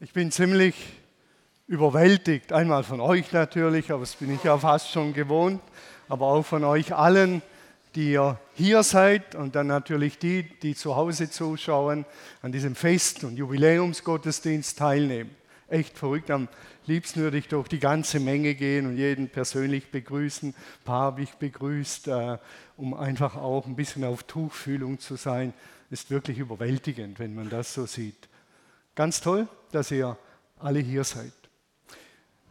Ich bin ziemlich überwältigt, einmal von euch natürlich, aber das bin ich ja fast schon gewohnt, aber auch von euch allen, die ihr hier seid und dann natürlich die, die zu Hause zuschauen, an diesem Fest- und Jubiläumsgottesdienst teilnehmen. Echt verrückt, am liebsten würde ich durch die ganze Menge gehen und jeden persönlich begrüßen. Ein paar habe ich begrüßt, äh, um einfach auch ein bisschen auf Tuchfühlung zu sein. Ist wirklich überwältigend, wenn man das so sieht. Ganz toll, dass ihr alle hier seid.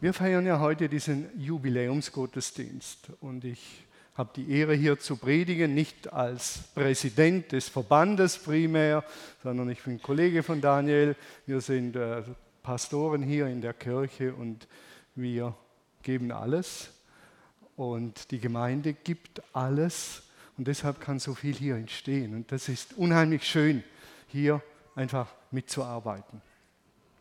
Wir feiern ja heute diesen Jubiläumsgottesdienst und ich habe die Ehre hier zu predigen, nicht als Präsident des Verbandes primär, sondern ich bin Kollege von Daniel. Wir sind äh, Pastoren hier in der Kirche und wir geben alles und die Gemeinde gibt alles und deshalb kann so viel hier entstehen und das ist unheimlich schön, hier einfach mitzuarbeiten.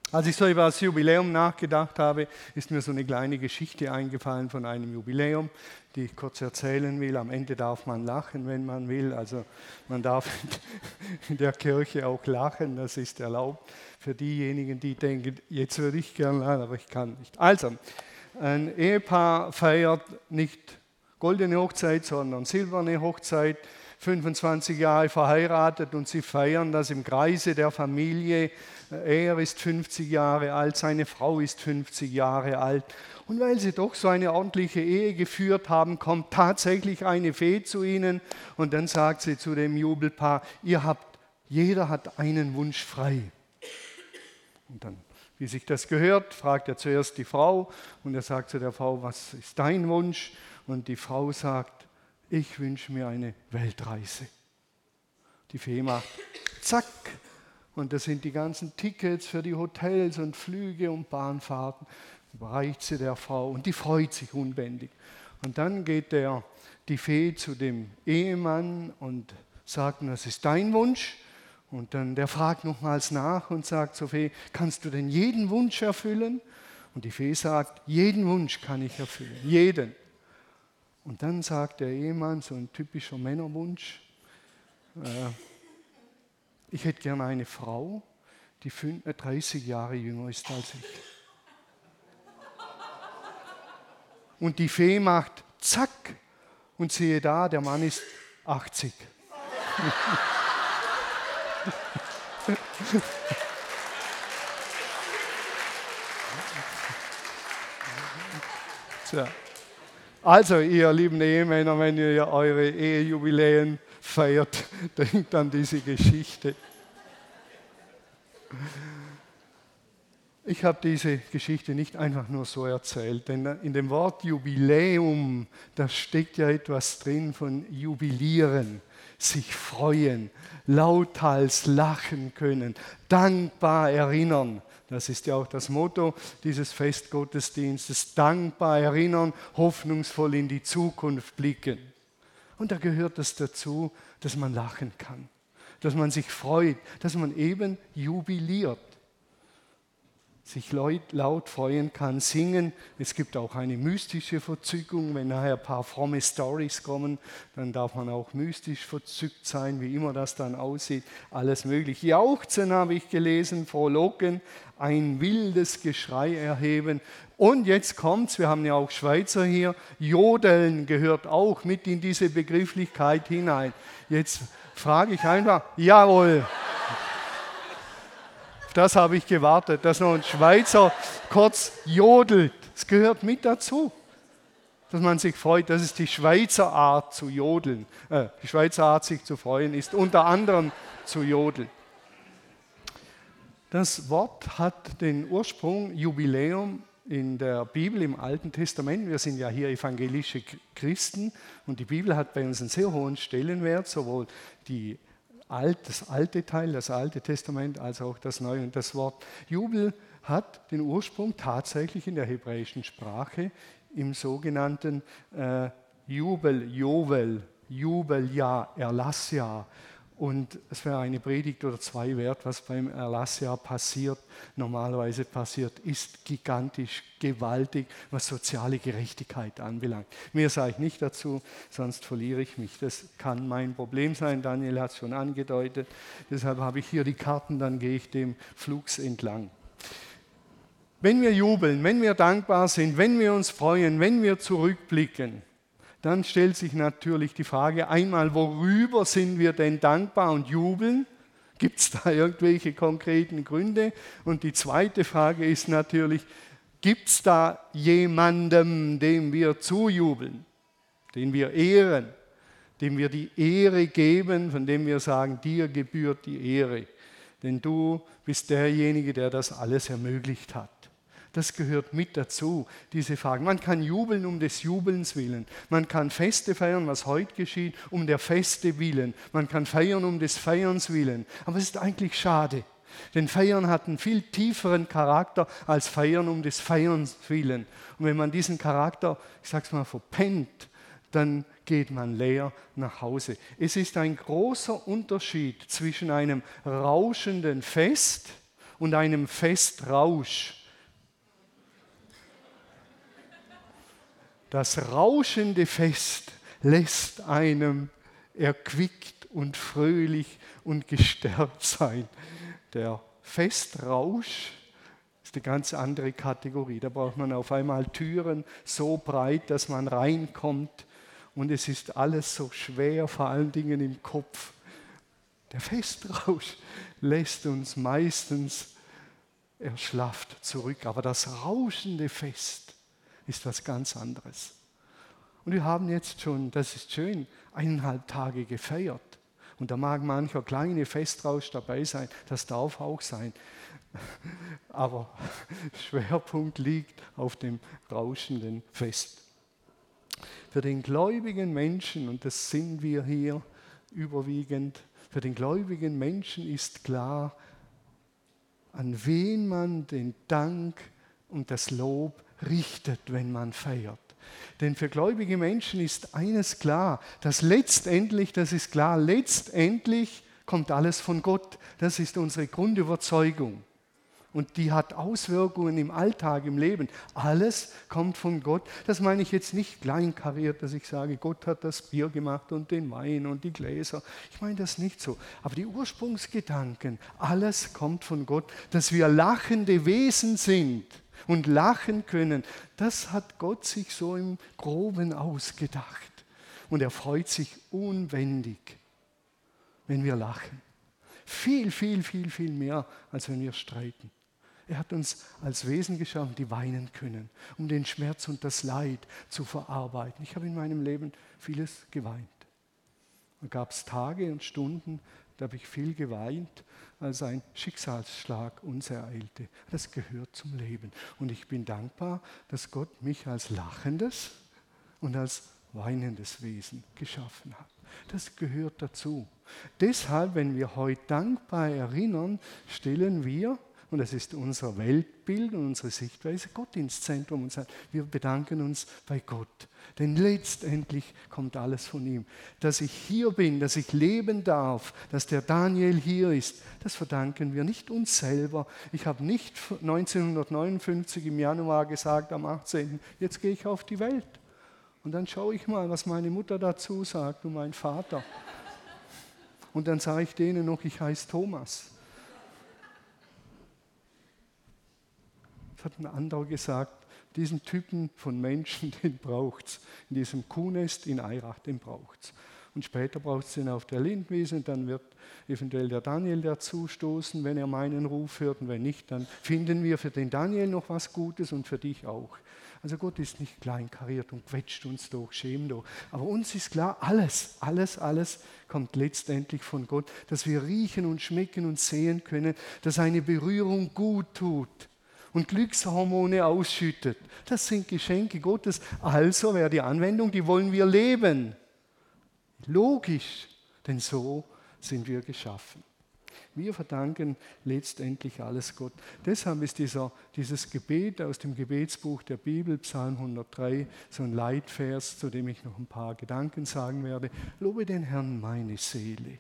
Als ich so über das Jubiläum nachgedacht habe, ist mir so eine kleine Geschichte eingefallen von einem Jubiläum, die ich kurz erzählen will. Am Ende darf man lachen, wenn man will. Also man darf in der Kirche auch lachen, das ist erlaubt für diejenigen, die denken, jetzt würde ich gerne lachen, aber ich kann nicht. Also, ein Ehepaar feiert nicht goldene Hochzeit, sondern silberne Hochzeit. 25 Jahre verheiratet und sie feiern das im Kreise der Familie. Er ist 50 Jahre alt, seine Frau ist 50 Jahre alt. Und weil sie doch so eine ordentliche Ehe geführt haben, kommt tatsächlich eine Fee zu ihnen und dann sagt sie zu dem Jubelpaar, ihr habt, jeder hat einen Wunsch frei. Und dann, wie sich das gehört, fragt er zuerst die Frau und er sagt zu der Frau, was ist dein Wunsch? Und die Frau sagt, ich wünsche mir eine Weltreise. Die Fee macht zack und das sind die ganzen Tickets für die Hotels und Flüge und Bahnfahrten. Überreicht sie der Frau und die freut sich unbändig. Und dann geht der, die Fee zu dem Ehemann und sagt, das ist dein Wunsch. Und dann der fragt nochmals nach und sagt zur Fee, kannst du denn jeden Wunsch erfüllen? Und die Fee sagt, jeden Wunsch kann ich erfüllen, jeden. Und dann sagt der Ehemann, so ein typischer Männerwunsch, äh, ich hätte gerne eine Frau, die 30 äh, Jahre jünger ist als ich. Und die Fee macht zack und siehe da, der Mann ist 80. Tja. Also, ihr lieben Ehemänner, wenn ihr eure Ehejubiläen feiert, denkt an diese Geschichte. Ich habe diese Geschichte nicht einfach nur so erzählt, denn in dem Wort Jubiläum, da steckt ja etwas drin von jubilieren, sich freuen, lauthals lachen können, dankbar erinnern. Das ist ja auch das Motto dieses Festgottesdienstes. Dankbar erinnern, hoffnungsvoll in die Zukunft blicken. Und da gehört es dazu, dass man lachen kann, dass man sich freut, dass man eben jubiliert sich laut freuen kann, singen. Es gibt auch eine mystische Verzückung. Wenn nachher ein paar fromme Stories kommen, dann darf man auch mystisch verzückt sein, wie immer das dann aussieht. Alles möglich. Jauchzen habe ich gelesen, frohlocken, ein wildes Geschrei erheben. Und jetzt kommt's, wir haben ja auch Schweizer hier, Jodeln gehört auch mit in diese Begrifflichkeit hinein. Jetzt frage ich einfach, jawohl das habe ich gewartet, dass noch ein Schweizer kurz jodelt. Es gehört mit dazu, dass man sich freut. Das ist die Schweizer Art zu jodeln. Äh, die Schweizer Art, sich zu freuen, ist unter anderem zu jodeln. Das Wort hat den Ursprung Jubiläum in der Bibel im Alten Testament. Wir sind ja hier evangelische Christen und die Bibel hat bei uns einen sehr hohen Stellenwert, sowohl die alt, das alte Teil, das alte Testament, als auch das neue. Und das Wort Jubel hat den Ursprung tatsächlich in der hebräischen Sprache im sogenannten äh, Jubel, Jovel, Jubeljahr, Erlassjahr. Und es wäre eine Predigt oder zwei wert, was beim Erlassjahr passiert, normalerweise passiert, ist gigantisch, gewaltig, was soziale Gerechtigkeit anbelangt. Mehr sage ich nicht dazu, sonst verliere ich mich. Das kann mein Problem sein, Daniel hat es schon angedeutet. Deshalb habe ich hier die Karten, dann gehe ich dem Flugs entlang. Wenn wir jubeln, wenn wir dankbar sind, wenn wir uns freuen, wenn wir zurückblicken, dann stellt sich natürlich die Frage einmal, worüber sind wir denn dankbar und jubeln? Gibt es da irgendwelche konkreten Gründe? Und die zweite Frage ist natürlich, gibt es da jemandem, dem wir zujubeln, den wir ehren, dem wir die Ehre geben, von dem wir sagen, dir gebührt die Ehre? Denn du bist derjenige, der das alles ermöglicht hat. Das gehört mit dazu, diese Fragen. Man kann jubeln um des Jubelns willen. Man kann Feste feiern, was heute geschieht, um der Feste willen. Man kann feiern um des Feierns willen. Aber es ist eigentlich schade. Denn Feiern hat einen viel tieferen Charakter als Feiern um des Feierns willen. Und wenn man diesen Charakter, ich sag's mal, verpennt, dann geht man leer nach Hause. Es ist ein großer Unterschied zwischen einem rauschenden Fest und einem Festrausch. Das rauschende Fest lässt einem erquickt und fröhlich und gestärkt sein. Der Festrausch ist eine ganz andere Kategorie. Da braucht man auf einmal Türen so breit, dass man reinkommt und es ist alles so schwer, vor allen Dingen im Kopf. Der Festrausch lässt uns meistens erschlafft zurück, aber das rauschende Fest ist was ganz anderes. Und wir haben jetzt schon, das ist schön, eineinhalb Tage gefeiert. Und da mag mancher kleine Festrausch dabei sein, das darf auch sein. Aber Schwerpunkt liegt auf dem rauschenden Fest. Für den gläubigen Menschen, und das sind wir hier überwiegend, für den gläubigen Menschen ist klar, an wen man den Dank und das Lob richtet, wenn man feiert. Denn für gläubige Menschen ist eines klar, dass letztendlich, das ist klar, letztendlich kommt alles von Gott. Das ist unsere Grundüberzeugung. Und die hat Auswirkungen im Alltag, im Leben. Alles kommt von Gott. Das meine ich jetzt nicht kleinkariert, dass ich sage, Gott hat das Bier gemacht und den Wein und die Gläser. Ich meine das nicht so. Aber die Ursprungsgedanken, alles kommt von Gott. Dass wir lachende Wesen sind, und lachen können. Das hat Gott sich so im groben ausgedacht. Und er freut sich unwendig, wenn wir lachen. Viel, viel, viel, viel mehr, als wenn wir streiten. Er hat uns als Wesen geschaffen, die weinen können, um den Schmerz und das Leid zu verarbeiten. Ich habe in meinem Leben vieles geweint. Da gab es Tage und Stunden, da habe ich viel geweint, als ein Schicksalsschlag uns ereilte. Das gehört zum Leben. Und ich bin dankbar, dass Gott mich als lachendes und als weinendes Wesen geschaffen hat. Das gehört dazu. Deshalb, wenn wir heute dankbar erinnern, stellen wir und das ist unser Weltbild und unsere Sichtweise, Gott ins Zentrum und sagen, wir bedanken uns bei Gott. Denn letztendlich kommt alles von ihm. Dass ich hier bin, dass ich leben darf, dass der Daniel hier ist, das verdanken wir nicht uns selber. Ich habe nicht 1959 im Januar gesagt, am 18., jetzt gehe ich auf die Welt. Und dann schaue ich mal, was meine Mutter dazu sagt und mein Vater. Und dann sage ich denen noch, ich heiße Thomas. Das hat ein anderer gesagt, diesen Typen von Menschen, den braucht es. In diesem Kuhnest in Eirach, den braucht es. Und später braucht es den auf der Lindwiese, dann wird eventuell der Daniel dazustoßen, wenn er meinen Ruf hört. Und wenn nicht, dann finden wir für den Daniel noch was Gutes und für dich auch. Also Gott ist nicht kleinkariert und quetscht uns durch, schämt durch. Aber uns ist klar, alles, alles, alles kommt letztendlich von Gott, dass wir riechen und schmecken und sehen können, dass eine Berührung gut tut und Glückshormone ausschüttet. Das sind Geschenke Gottes. Also wäre die Anwendung, die wollen wir leben. Logisch, denn so sind wir geschaffen. Wir verdanken letztendlich alles Gott. Deshalb ist dieser, dieses Gebet aus dem Gebetsbuch der Bibel, Psalm 103, so ein Leitvers, zu dem ich noch ein paar Gedanken sagen werde. Lobe den Herrn meine Seele.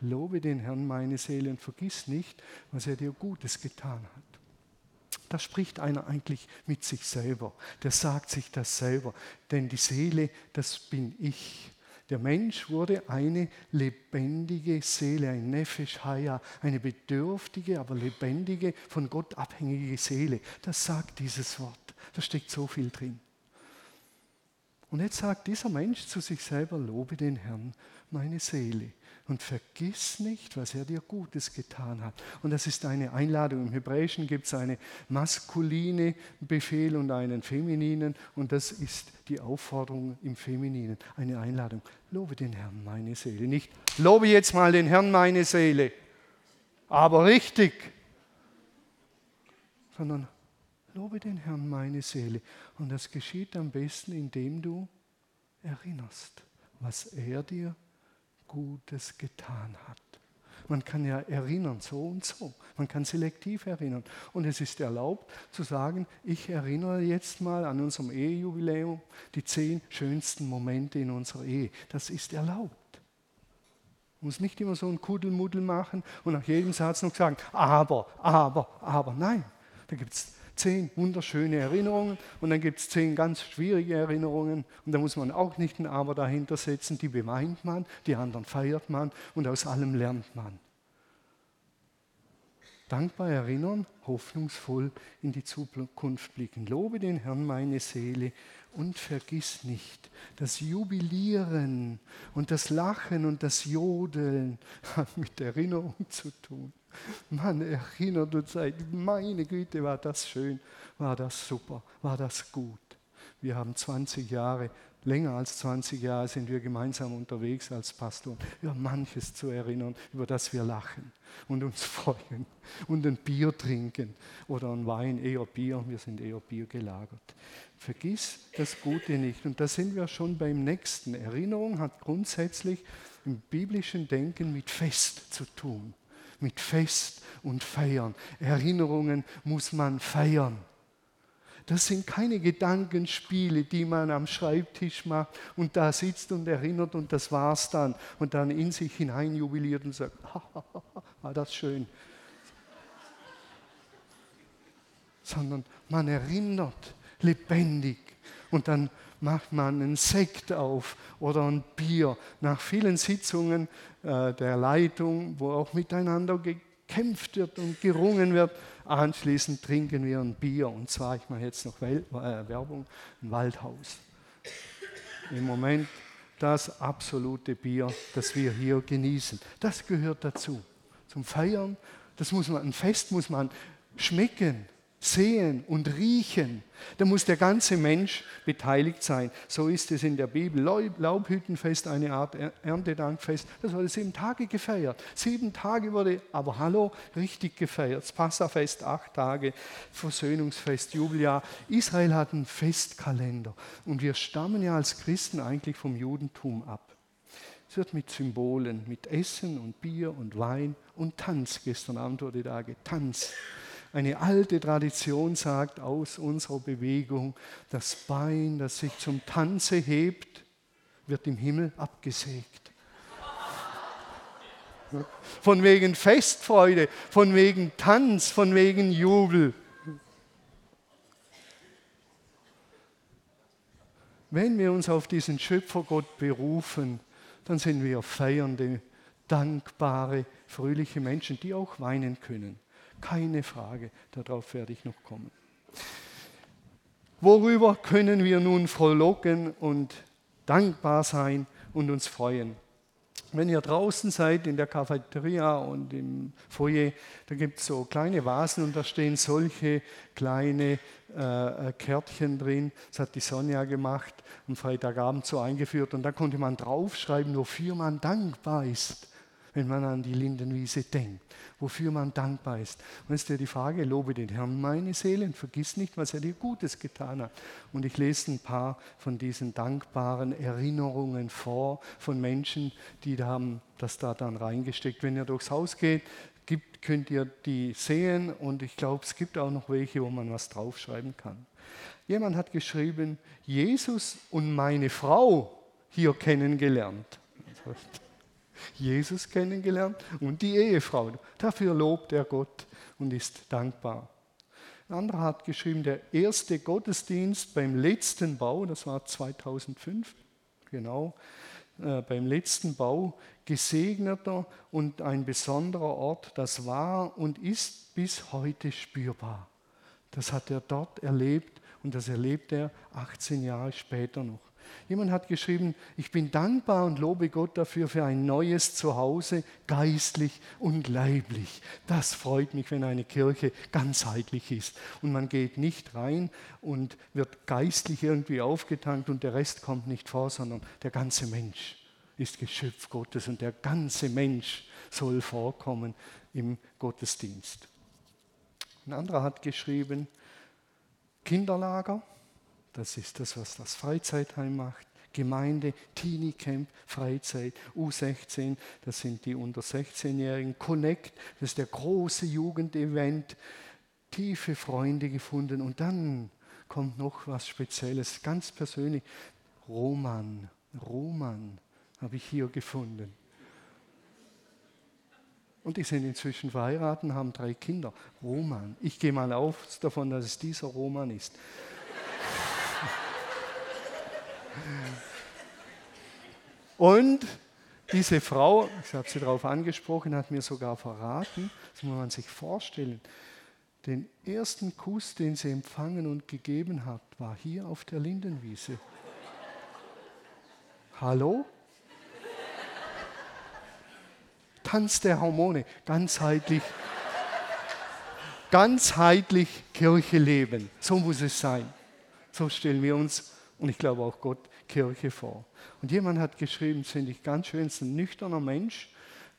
Lobe den Herrn meine Seele und vergiss nicht, was er dir Gutes getan hat. Da spricht einer eigentlich mit sich selber. Der sagt sich das selber. Denn die Seele, das bin ich. Der Mensch wurde eine lebendige Seele, ein Nefesh Haya, eine bedürftige, aber lebendige, von Gott abhängige Seele. Das sagt dieses Wort. Da steckt so viel drin. Und jetzt sagt dieser Mensch zu sich selber, lobe den Herrn, meine Seele und vergiss nicht, was er dir Gutes getan hat. Und das ist eine Einladung. Im Hebräischen gibt es einen maskuline Befehl und einen femininen und das ist die Aufforderung im Femininen, eine Einladung. Lobe den Herrn, meine Seele. Nicht, lobe jetzt mal den Herrn, meine Seele, aber richtig, sondern lobe den Herrn, meine Seele. Und das geschieht am besten, indem du erinnerst, was er dir Gutes getan hat. Man kann ja erinnern, so und so. Man kann selektiv erinnern. Und es ist erlaubt zu sagen, ich erinnere jetzt mal an unserem Ehejubiläum die zehn schönsten Momente in unserer Ehe. Das ist erlaubt. Man muss nicht immer so ein Kuddelmuddel machen und nach jedem Satz noch sagen, aber, aber, aber. Nein, da gibt es zehn wunderschöne Erinnerungen und dann gibt es zehn ganz schwierige Erinnerungen und da muss man auch nicht ein Aber dahinter setzen, die beweint man, die anderen feiert man und aus allem lernt man. Dankbar erinnern, hoffnungsvoll in die Zukunft blicken. Lobe den Herrn meine Seele und vergiss nicht, das Jubilieren und das Lachen und das Jodeln hat mit Erinnerung zu tun. Man erinnert und sagt, meine Güte, war das schön, war das super, war das gut. Wir haben 20 Jahre, länger als 20 Jahre sind wir gemeinsam unterwegs als Pastor, über manches zu erinnern, über das wir lachen und uns freuen und ein Bier trinken oder ein Wein, eher Bier, wir sind eher Bier gelagert. Vergiss das Gute nicht. Und da sind wir schon beim nächsten. Erinnerung hat grundsätzlich im biblischen Denken mit Fest zu tun mit Fest und Feiern. Erinnerungen muss man feiern. Das sind keine Gedankenspiele, die man am Schreibtisch macht und da sitzt und erinnert und das war's dann und dann in sich hinein jubiliert und sagt, war das schön. Sondern man erinnert lebendig und dann macht man einen Sekt auf oder ein Bier. Nach vielen Sitzungen äh, der Leitung, wo auch miteinander gekämpft wird und gerungen wird, anschließend trinken wir ein Bier. Und zwar, ich mache jetzt noch äh, Werbung, ein Waldhaus. Im Moment das absolute Bier, das wir hier genießen. Das gehört dazu. Zum Feiern, das muss man, ein Fest muss man schmecken sehen und riechen. Da muss der ganze Mensch beteiligt sein. So ist es in der Bibel. Laubhüttenfest, eine Art Erntedankfest, das wurde sieben Tage gefeiert. Sieben Tage wurde, aber hallo, richtig gefeiert. Das Passafest, acht Tage, Versöhnungsfest, Jubeljahr. Israel hat einen Festkalender. Und wir stammen ja als Christen eigentlich vom Judentum ab. Es wird mit Symbolen, mit Essen und Bier und Wein und Tanz. Gestern Abend wurde da getanzt. Eine alte Tradition sagt aus unserer Bewegung, das Bein, das sich zum Tanze hebt, wird im Himmel abgesägt. Von wegen Festfreude, von wegen Tanz, von wegen Jubel. Wenn wir uns auf diesen Schöpfergott berufen, dann sind wir feiernde, dankbare, fröhliche Menschen, die auch weinen können. Keine Frage, darauf werde ich noch kommen. Worüber können wir nun frohlocken und dankbar sein und uns freuen? Wenn ihr draußen seid in der Cafeteria und im Foyer, da gibt es so kleine Vasen und da stehen solche kleine äh, äh, Kärtchen drin. Das hat die Sonja gemacht am Freitagabend so eingeführt und da konnte man draufschreiben, wofür man dankbar ist wenn man an die Lindenwiese denkt, wofür man dankbar ist. Und jetzt ist ja die Frage, lobe den Herrn meine Seele und vergiss nicht, was er dir Gutes getan hat. Und ich lese ein paar von diesen dankbaren Erinnerungen vor von Menschen, die haben das da dann reingesteckt. Wenn ihr durchs Haus geht, gibt, könnt ihr die sehen und ich glaube, es gibt auch noch welche, wo man was draufschreiben kann. Jemand hat geschrieben, Jesus und meine Frau hier kennengelernt. Jesus kennengelernt und die Ehefrau. Dafür lobt er Gott und ist dankbar. Ein anderer hat geschrieben, der erste Gottesdienst beim letzten Bau, das war 2005, genau, äh, beim letzten Bau, gesegneter und ein besonderer Ort, das war und ist bis heute spürbar. Das hat er dort erlebt und das erlebt er 18 Jahre später noch. Jemand hat geschrieben, ich bin dankbar und lobe Gott dafür für ein neues Zuhause, geistlich und leiblich. Das freut mich, wenn eine Kirche ganzheitlich ist. Und man geht nicht rein und wird geistlich irgendwie aufgetankt und der Rest kommt nicht vor, sondern der ganze Mensch ist Geschöpf Gottes und der ganze Mensch soll vorkommen im Gottesdienst. Ein anderer hat geschrieben, Kinderlager, das ist das, was das Freizeitheim macht. Gemeinde, Teenie Camp, Freizeit, U16, das sind die unter 16-Jährigen. Connect, das ist der große Jugendevent. Tiefe Freunde gefunden. Und dann kommt noch was Spezielles, ganz persönlich. Roman, Roman habe ich hier gefunden. Und die sind inzwischen verheiratet, haben drei Kinder. Roman. Ich gehe mal auf davon, dass es dieser Roman ist. Und diese Frau, ich habe sie darauf angesprochen, hat mir sogar verraten, das muss man sich vorstellen, den ersten Kuss, den sie empfangen und gegeben hat, war hier auf der Lindenwiese. Hallo? Tanz der Hormone, ganzheitlich, ganzheitlich Kirche leben. So muss es sein. So stellen wir uns und ich glaube auch Gott Kirche vor. Und jemand hat geschrieben, das finde ich ganz schön, ist ein nüchterner Mensch,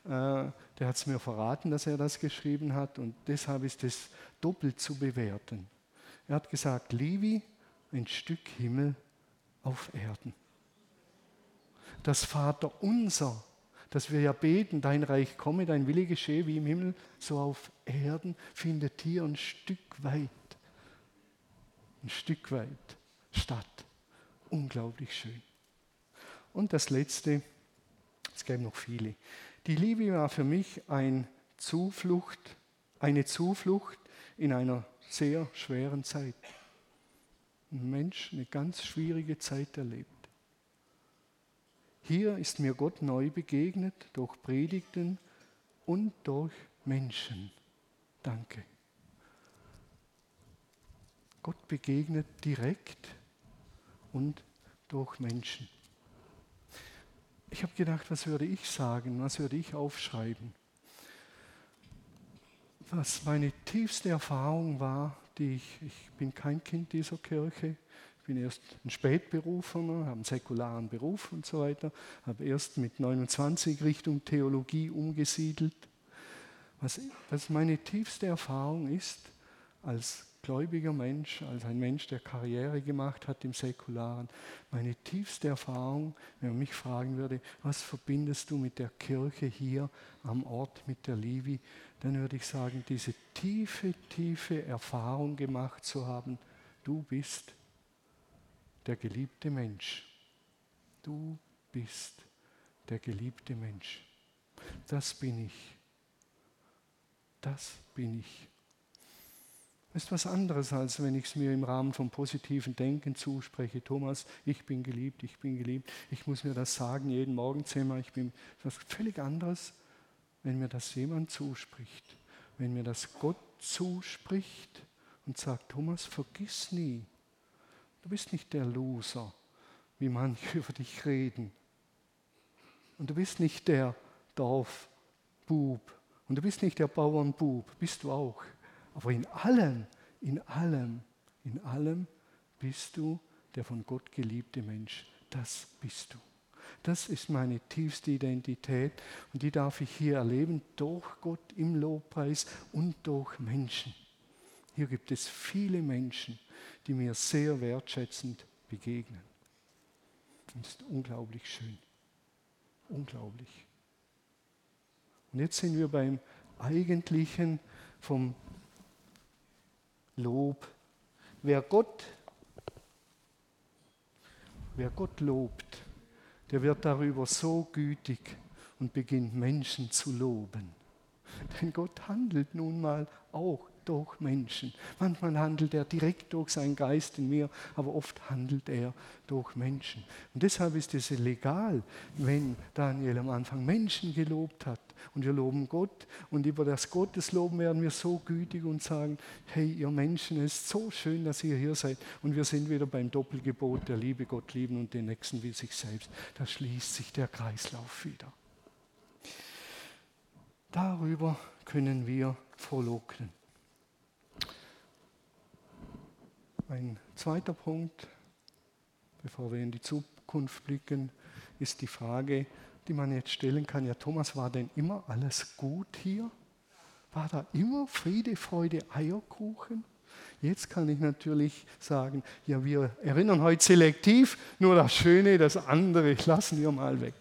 äh, der hat es mir verraten, dass er das geschrieben hat und deshalb ist es doppelt zu bewerten. Er hat gesagt, Livi, ein Stück Himmel auf Erden. Das Vater unser, dass wir ja beten, dein Reich komme, dein Wille geschehe wie im Himmel, so auf Erden, findet hier ein Stück weit, ein Stück weit statt unglaublich schön. Und das Letzte, es gäbe noch viele. Die Liebe war für mich ein Zuflucht, eine Zuflucht in einer sehr schweren Zeit. Ein Mensch eine ganz schwierige Zeit erlebt. Hier ist mir Gott neu begegnet durch Predigten und durch Menschen. Danke. Gott begegnet direkt und durch Menschen. Ich habe gedacht, was würde ich sagen, was würde ich aufschreiben? Was meine tiefste Erfahrung war, die ich, ich bin kein Kind dieser Kirche, ich bin erst ein Spätberufener, habe einen säkularen Beruf und so weiter, habe erst mit 29 Richtung Theologie umgesiedelt. Was, was meine tiefste Erfahrung ist, als gläubiger Mensch, als ein Mensch, der Karriere gemacht hat im Säkularen, meine tiefste Erfahrung, wenn man mich fragen würde, was verbindest du mit der Kirche hier am Ort mit der Livi, dann würde ich sagen, diese tiefe, tiefe Erfahrung gemacht zu haben, du bist der geliebte Mensch. Du bist der geliebte Mensch. Das bin ich. Das bin ich. Ist was anderes, als wenn ich es mir im Rahmen von positiven Denken zuspreche. Thomas, ich bin geliebt, ich bin geliebt. Ich muss mir das sagen jeden Morgen zehnmal. Ich bin was völlig anderes, wenn mir das jemand zuspricht. Wenn mir das Gott zuspricht und sagt, Thomas, vergiss nie, du bist nicht der Loser, wie manche über dich reden. Und du bist nicht der Dorfbub. Und du bist nicht der Bauernbub, bist du auch. Aber in allem, in allem, in allem bist du der von Gott geliebte Mensch. Das bist du. Das ist meine tiefste Identität und die darf ich hier erleben durch Gott im Lobpreis und durch Menschen. Hier gibt es viele Menschen, die mir sehr wertschätzend begegnen. Das ist unglaublich schön. Unglaublich. Und jetzt sind wir beim eigentlichen vom Lob. Wer Gott, wer Gott lobt, der wird darüber so gütig und beginnt Menschen zu loben. Denn Gott handelt nun mal auch durch Menschen. Manchmal handelt er direkt durch seinen Geist in mir, aber oft handelt er durch Menschen. Und deshalb ist es legal, wenn Daniel am Anfang Menschen gelobt hat. Und wir loben Gott. Und über das Gottesloben werden wir so gütig und sagen, hey, ihr Menschen, es ist so schön, dass ihr hier seid. Und wir sind wieder beim Doppelgebot der Liebe, Gott lieben und den Nächsten wie sich selbst. Da schließt sich der Kreislauf wieder. Darüber können wir frohlocken. Ein zweiter Punkt, bevor wir in die Zukunft blicken, ist die Frage, die man jetzt stellen kann, ja Thomas, war denn immer alles gut hier? War da immer Friede, Freude, Eierkuchen? Jetzt kann ich natürlich sagen, ja, wir erinnern heute selektiv, nur das Schöne, das andere lassen wir mal weg.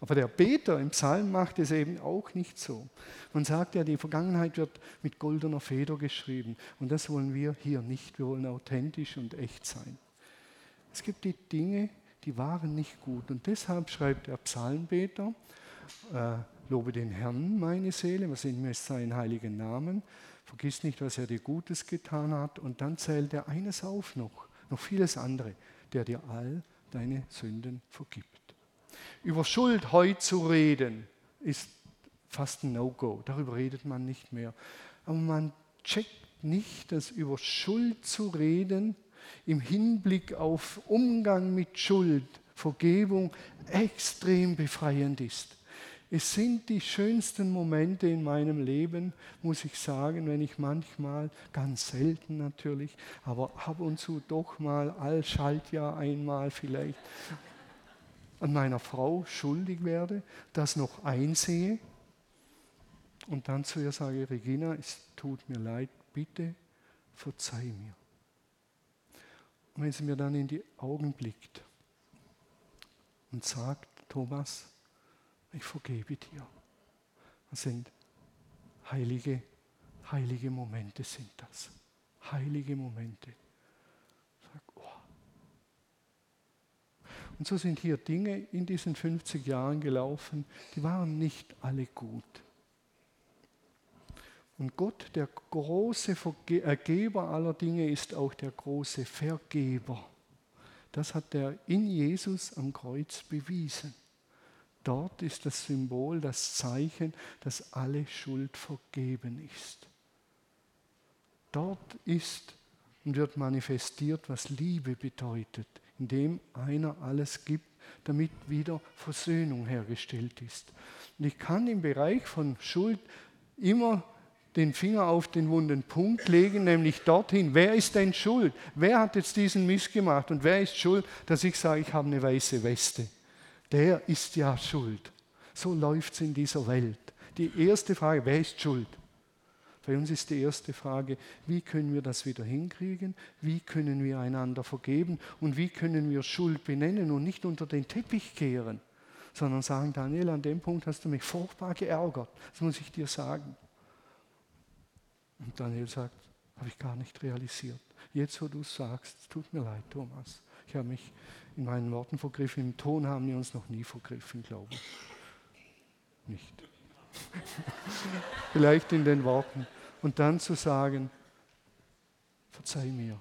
Aber der Beter im Psalm macht es eben auch nicht so. Man sagt ja, die Vergangenheit wird mit goldener Feder geschrieben. Und das wollen wir hier nicht. Wir wollen authentisch und echt sein. Es gibt die Dinge, die waren nicht gut. Und deshalb schreibt der Psalmbeter, äh, lobe den Herrn, meine Seele, was in mir ist sein heiligen Namen. Vergiss nicht, was er dir Gutes getan hat. Und dann zählt er eines auf noch, noch vieles andere, der dir all deine Sünden vergibt. Über Schuld heute zu reden, ist fast ein No-Go. Darüber redet man nicht mehr. Aber man checkt nicht, dass über Schuld zu reden im Hinblick auf Umgang mit Schuld, Vergebung extrem befreiend ist. Es sind die schönsten Momente in meinem Leben, muss ich sagen, wenn ich manchmal, ganz selten natürlich, aber ab und zu doch mal, all Schaltjahr einmal vielleicht, an meiner Frau schuldig werde, das noch einsehe und dann zu ihr sage, Regina, es tut mir leid, bitte verzeih mir. Und wenn sie mir dann in die Augen blickt und sagt, Thomas, ich vergebe dir. Das sind heilige, heilige Momente sind das. Heilige Momente. Und so sind hier Dinge in diesen 50 Jahren gelaufen, die waren nicht alle gut. Und Gott, der große Ergeber aller Dinge, ist auch der große Vergeber. Das hat er in Jesus am Kreuz bewiesen. Dort ist das Symbol, das Zeichen, dass alle Schuld vergeben ist. Dort ist und wird manifestiert, was Liebe bedeutet indem einer alles gibt, damit wieder Versöhnung hergestellt ist. Und ich kann im Bereich von Schuld immer den Finger auf den wunden Punkt legen, nämlich dorthin, wer ist denn schuld? Wer hat jetzt diesen Mist gemacht und wer ist schuld, dass ich sage, ich habe eine weiße Weste? Der ist ja schuld. So läuft es in dieser Welt. Die erste Frage, wer ist schuld? Bei uns ist die erste Frage, wie können wir das wieder hinkriegen? Wie können wir einander vergeben? Und wie können wir Schuld benennen und nicht unter den Teppich kehren, sondern sagen, Daniel, an dem Punkt hast du mich furchtbar geärgert. Das muss ich dir sagen. Und Daniel sagt, habe ich gar nicht realisiert. Jetzt, wo du es sagst, tut mir leid, Thomas. Ich habe mich in meinen Worten vergriffen. Im Ton haben wir uns noch nie vergriffen, glaube ich. Nicht. Vielleicht in den Worten und dann zu sagen, verzeih mir.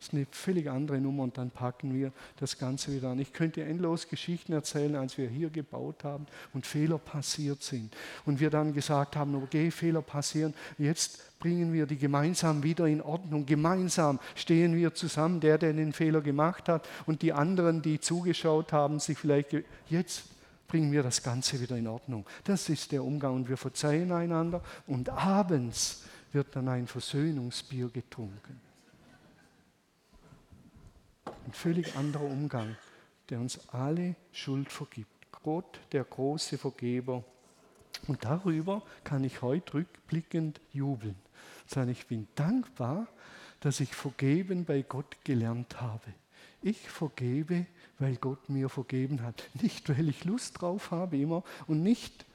Das ist eine völlig andere Nummer und dann packen wir das Ganze wieder an. Ich könnte endlos Geschichten erzählen, als wir hier gebaut haben und Fehler passiert sind. Und wir dann gesagt haben, okay, Fehler passieren, jetzt bringen wir die gemeinsam wieder in Ordnung. Gemeinsam stehen wir zusammen, der, der den Fehler gemacht hat und die anderen, die zugeschaut haben, sich vielleicht, jetzt bringen wir das Ganze wieder in Ordnung. Das ist der Umgang und wir verzeihen einander und abends wird dann ein Versöhnungsbier getrunken. Ein völlig anderer Umgang, der uns alle Schuld vergibt. Gott, der große Vergeber. Und darüber kann ich heute rückblickend jubeln. Sagen, ich bin dankbar, dass ich vergeben bei Gott gelernt habe. Ich vergebe, weil Gott mir vergeben hat. Nicht, weil ich Lust drauf habe immer und nicht,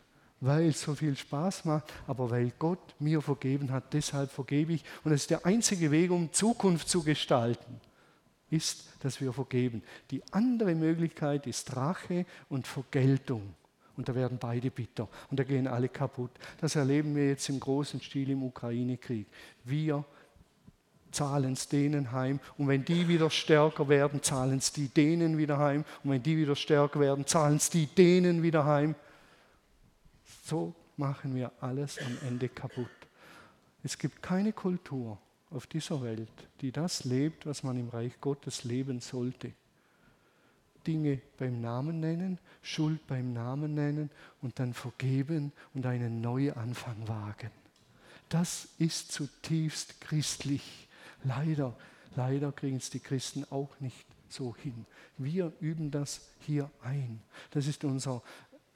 weil es so viel Spaß macht, aber weil Gott mir vergeben hat. Deshalb vergebe ich. Und das ist der einzige Weg, um Zukunft zu gestalten, ist, dass wir vergeben. Die andere Möglichkeit ist Rache und Vergeltung. Und da werden beide bitter und da gehen alle kaputt. Das erleben wir jetzt im großen Stil im Ukraine-Krieg. Wir zahlen es denen heim. Und wenn die wieder stärker werden, zahlen es die denen wieder heim. Und wenn die wieder stärker werden, zahlen es die denen wieder heim. So machen wir alles am Ende kaputt. Es gibt keine Kultur auf dieser Welt, die das lebt, was man im Reich Gottes leben sollte. Dinge beim Namen nennen, Schuld beim Namen nennen und dann vergeben und einen Neuanfang wagen. Das ist zutiefst christlich. Leider, leider kriegen es die Christen auch nicht so hin. Wir üben das hier ein. Das ist unser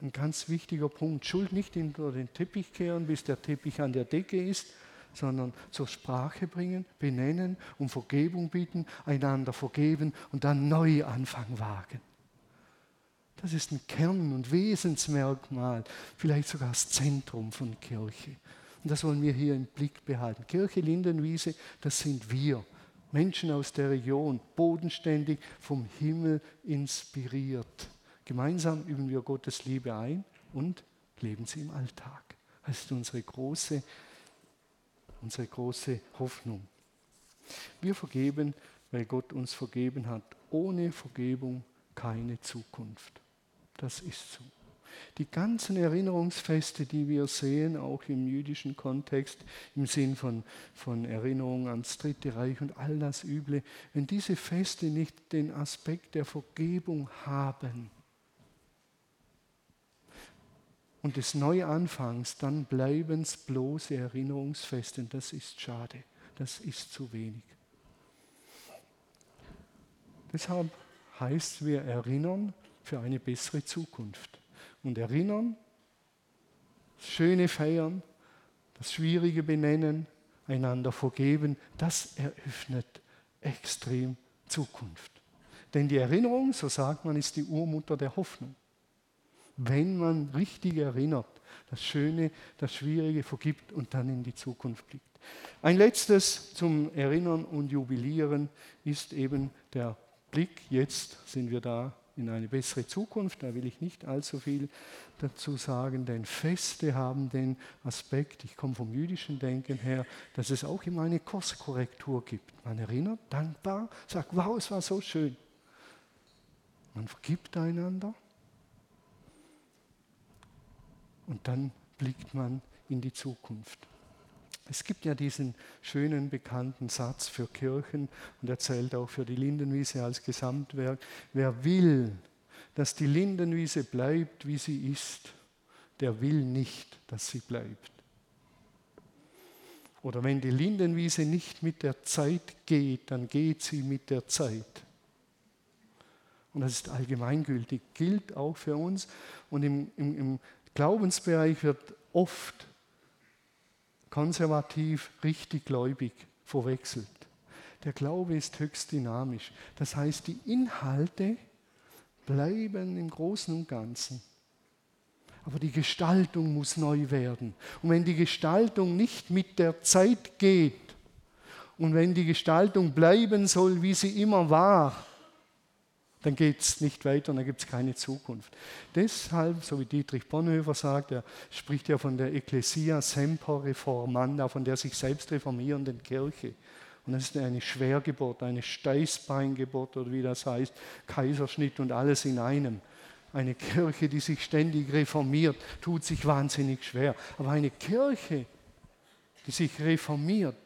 ein ganz wichtiger Punkt. Schuld nicht hinter den Teppich kehren, bis der Teppich an der Decke ist, sondern zur Sprache bringen, benennen, um Vergebung bitten, einander vergeben und dann neu Anfang wagen. Das ist ein Kern- und Wesensmerkmal, vielleicht sogar das Zentrum von Kirche. Und das wollen wir hier im Blick behalten. Kirche Lindenwiese, das sind wir. Menschen aus der Region, bodenständig, vom Himmel inspiriert. Gemeinsam üben wir Gottes Liebe ein und leben sie im Alltag. Das ist unsere große unsere große Hoffnung. Wir vergeben, weil Gott uns vergeben hat. Ohne Vergebung keine Zukunft. Das ist so. Die ganzen Erinnerungsfeste, die wir sehen, auch im jüdischen Kontext, im Sinn von, von Erinnerung ans Dritte Reich und all das Üble, wenn diese Feste nicht den Aspekt der Vergebung haben, und des Neuanfangs, dann bleiben es bloße Erinnerungsfeste. Und das ist schade. Das ist zu wenig. Deshalb heißt, wir erinnern für eine bessere Zukunft. Und erinnern, das Schöne feiern, das Schwierige benennen, einander vergeben, das eröffnet extrem Zukunft. Denn die Erinnerung, so sagt man, ist die Urmutter der Hoffnung wenn man richtig erinnert, das Schöne, das Schwierige vergibt und dann in die Zukunft blickt. Ein letztes zum Erinnern und Jubilieren ist eben der Blick. Jetzt sind wir da in eine bessere Zukunft. Da will ich nicht allzu viel dazu sagen, denn Feste haben den Aspekt, ich komme vom jüdischen Denken her, dass es auch immer eine Kurskorrektur gibt. Man erinnert, dankbar, sagt, wow, es war so schön. Man vergibt einander und dann blickt man in die Zukunft. Es gibt ja diesen schönen bekannten Satz für Kirchen und er zählt auch für die Lindenwiese als Gesamtwerk. Wer will, dass die Lindenwiese bleibt, wie sie ist, der will nicht, dass sie bleibt. Oder wenn die Lindenwiese nicht mit der Zeit geht, dann geht sie mit der Zeit. Und das ist allgemeingültig, gilt auch für uns. Und im, im, im Glaubensbereich wird oft konservativ, richtig gläubig verwechselt. Der Glaube ist höchst dynamisch. Das heißt, die Inhalte bleiben im Großen und Ganzen. Aber die Gestaltung muss neu werden. Und wenn die Gestaltung nicht mit der Zeit geht und wenn die Gestaltung bleiben soll, wie sie immer war, dann geht es nicht weiter und dann gibt es keine Zukunft. Deshalb, so wie Dietrich Bonhoeffer sagt, er spricht ja von der Ecclesia semper reformanda, von der sich selbst reformierenden Kirche. Und das ist eine Schwergeburt, eine Steißbeingeburt oder wie das heißt, Kaiserschnitt und alles in einem. Eine Kirche, die sich ständig reformiert, tut sich wahnsinnig schwer. Aber eine Kirche, die sich reformiert,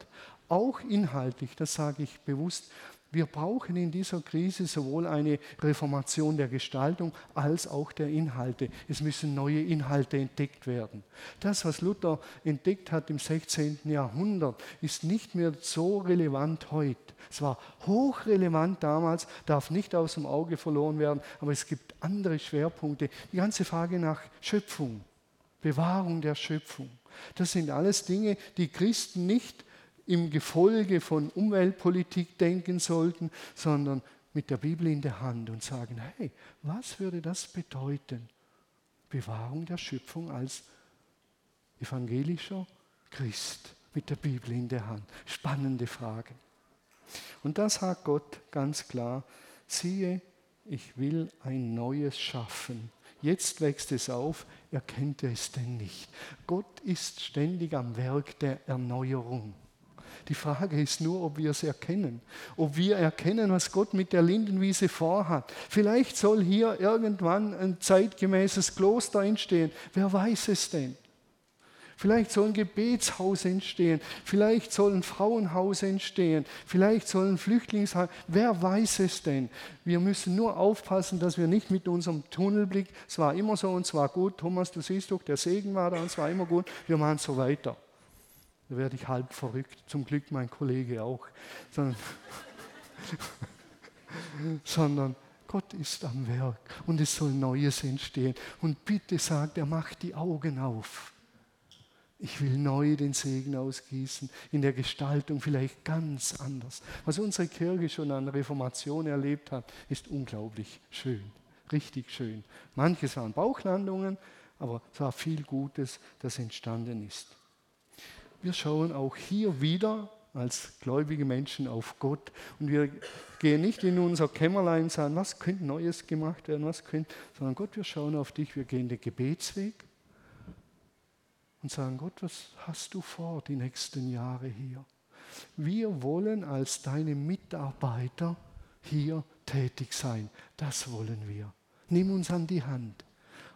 auch inhaltlich, das sage ich bewusst, wir brauchen in dieser Krise sowohl eine Reformation der Gestaltung als auch der Inhalte. Es müssen neue Inhalte entdeckt werden. Das, was Luther entdeckt hat im 16. Jahrhundert, ist nicht mehr so relevant heute. Es war hochrelevant damals, darf nicht aus dem Auge verloren werden, aber es gibt andere Schwerpunkte. Die ganze Frage nach Schöpfung, Bewahrung der Schöpfung. Das sind alles Dinge, die Christen nicht im Gefolge von Umweltpolitik denken sollten, sondern mit der Bibel in der Hand und sagen, hey, was würde das bedeuten? Bewahrung der Schöpfung als evangelischer Christ mit der Bibel in der Hand. Spannende Frage. Und das sagt Gott ganz klar, siehe, ich will ein neues schaffen. jetzt wächst es auf, erkennt er es denn nicht. Gott ist ständig am Werk der Erneuerung. Die Frage ist nur, ob wir es erkennen. Ob wir erkennen, was Gott mit der Lindenwiese vorhat. Vielleicht soll hier irgendwann ein zeitgemäßes Kloster entstehen. Wer weiß es denn? Vielleicht soll ein Gebetshaus entstehen. Vielleicht soll ein Frauenhaus entstehen. Vielleicht soll ein Flüchtlingsheim. Wer weiß es denn? Wir müssen nur aufpassen, dass wir nicht mit unserem Tunnelblick, es war immer so und es war gut, Thomas, du siehst doch, der Segen war da und es war immer gut, wir machen so weiter. Da werde ich halb verrückt, zum Glück mein Kollege auch. Sondern, sondern Gott ist am Werk und es soll Neues entstehen. Und bitte sagt er, macht die Augen auf. Ich will neu den Segen ausgießen, in der Gestaltung vielleicht ganz anders. Was unsere Kirche schon an Reformation erlebt hat, ist unglaublich schön, richtig schön. Manches waren Bauchlandungen, aber es war viel Gutes, das entstanden ist. Wir schauen auch hier wieder als gläubige Menschen auf Gott und wir gehen nicht in unser Kämmerlein und sagen, was könnte Neues gemacht werden, was könnte, sondern Gott, wir schauen auf dich, wir gehen den Gebetsweg und sagen, Gott, was hast du vor die nächsten Jahre hier? Wir wollen als deine Mitarbeiter hier tätig sein. Das wollen wir. Nimm uns an die Hand.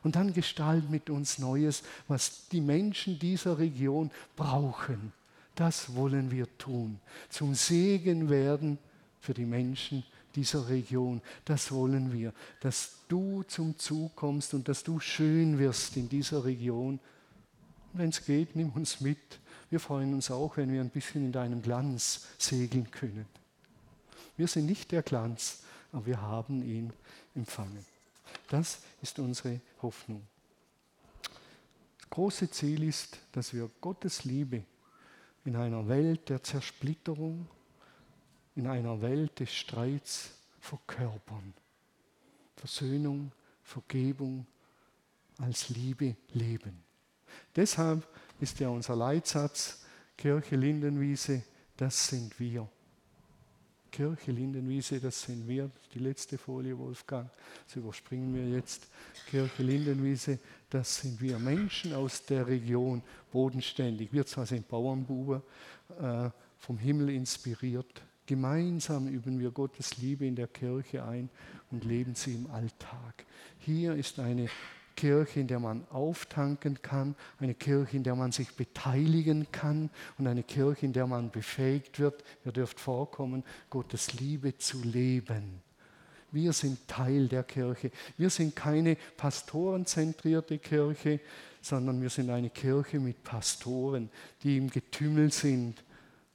Und dann gestalt mit uns Neues, was die Menschen dieser Region brauchen. Das wollen wir tun. Zum Segen werden für die Menschen dieser Region. Das wollen wir. Dass du zum Zug kommst und dass du schön wirst in dieser Region wenn es geht, nimm uns mit. Wir freuen uns auch, wenn wir ein bisschen in deinem Glanz segeln können. Wir sind nicht der Glanz, aber wir haben ihn empfangen. Das ist unsere Hoffnung. Das große Ziel ist, dass wir Gottes Liebe in einer Welt der Zersplitterung, in einer Welt des Streits verkörpern. Versöhnung, Vergebung als Liebe leben. Deshalb ist ja unser Leitsatz Kirche Lindenwiese, das sind wir. Kirche Lindenwiese, das sind wir. Die letzte Folie, Wolfgang. Das überspringen wir jetzt. Kirche Lindenwiese, das sind wir. Menschen aus der Region, bodenständig. Wir zwar sind Bauernbuben, äh, vom Himmel inspiriert. Gemeinsam üben wir Gottes Liebe in der Kirche ein und leben sie im Alltag. Hier ist eine Kirche, in der man auftanken kann, eine Kirche, in der man sich beteiligen kann und eine Kirche, in der man befähigt wird, ihr dürft vorkommen, Gottes Liebe zu leben. Wir sind Teil der Kirche. Wir sind keine pastorenzentrierte Kirche, sondern wir sind eine Kirche mit Pastoren, die im Getümmel sind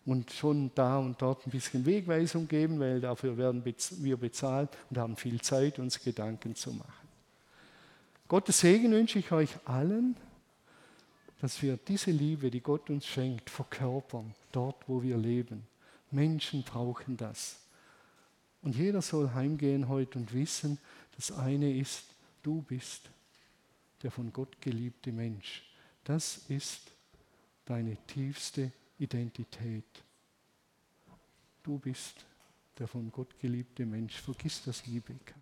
und schon da und dort ein bisschen Wegweisung geben, weil dafür werden wir bezahlt und haben viel Zeit, uns Gedanken zu machen. Gottes Segen wünsche ich euch allen, dass wir diese Liebe, die Gott uns schenkt, verkörpern, dort, wo wir leben. Menschen brauchen das. Und jeder soll heimgehen heute und wissen, das eine ist, du bist der von Gott geliebte Mensch. Das ist deine tiefste Identität. Du bist der von Gott geliebte Mensch. Vergiss das, Liebeke.